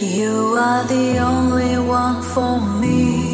You are the only one for me.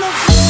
full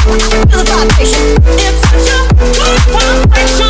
Feel the vibration. It's such a good vibration.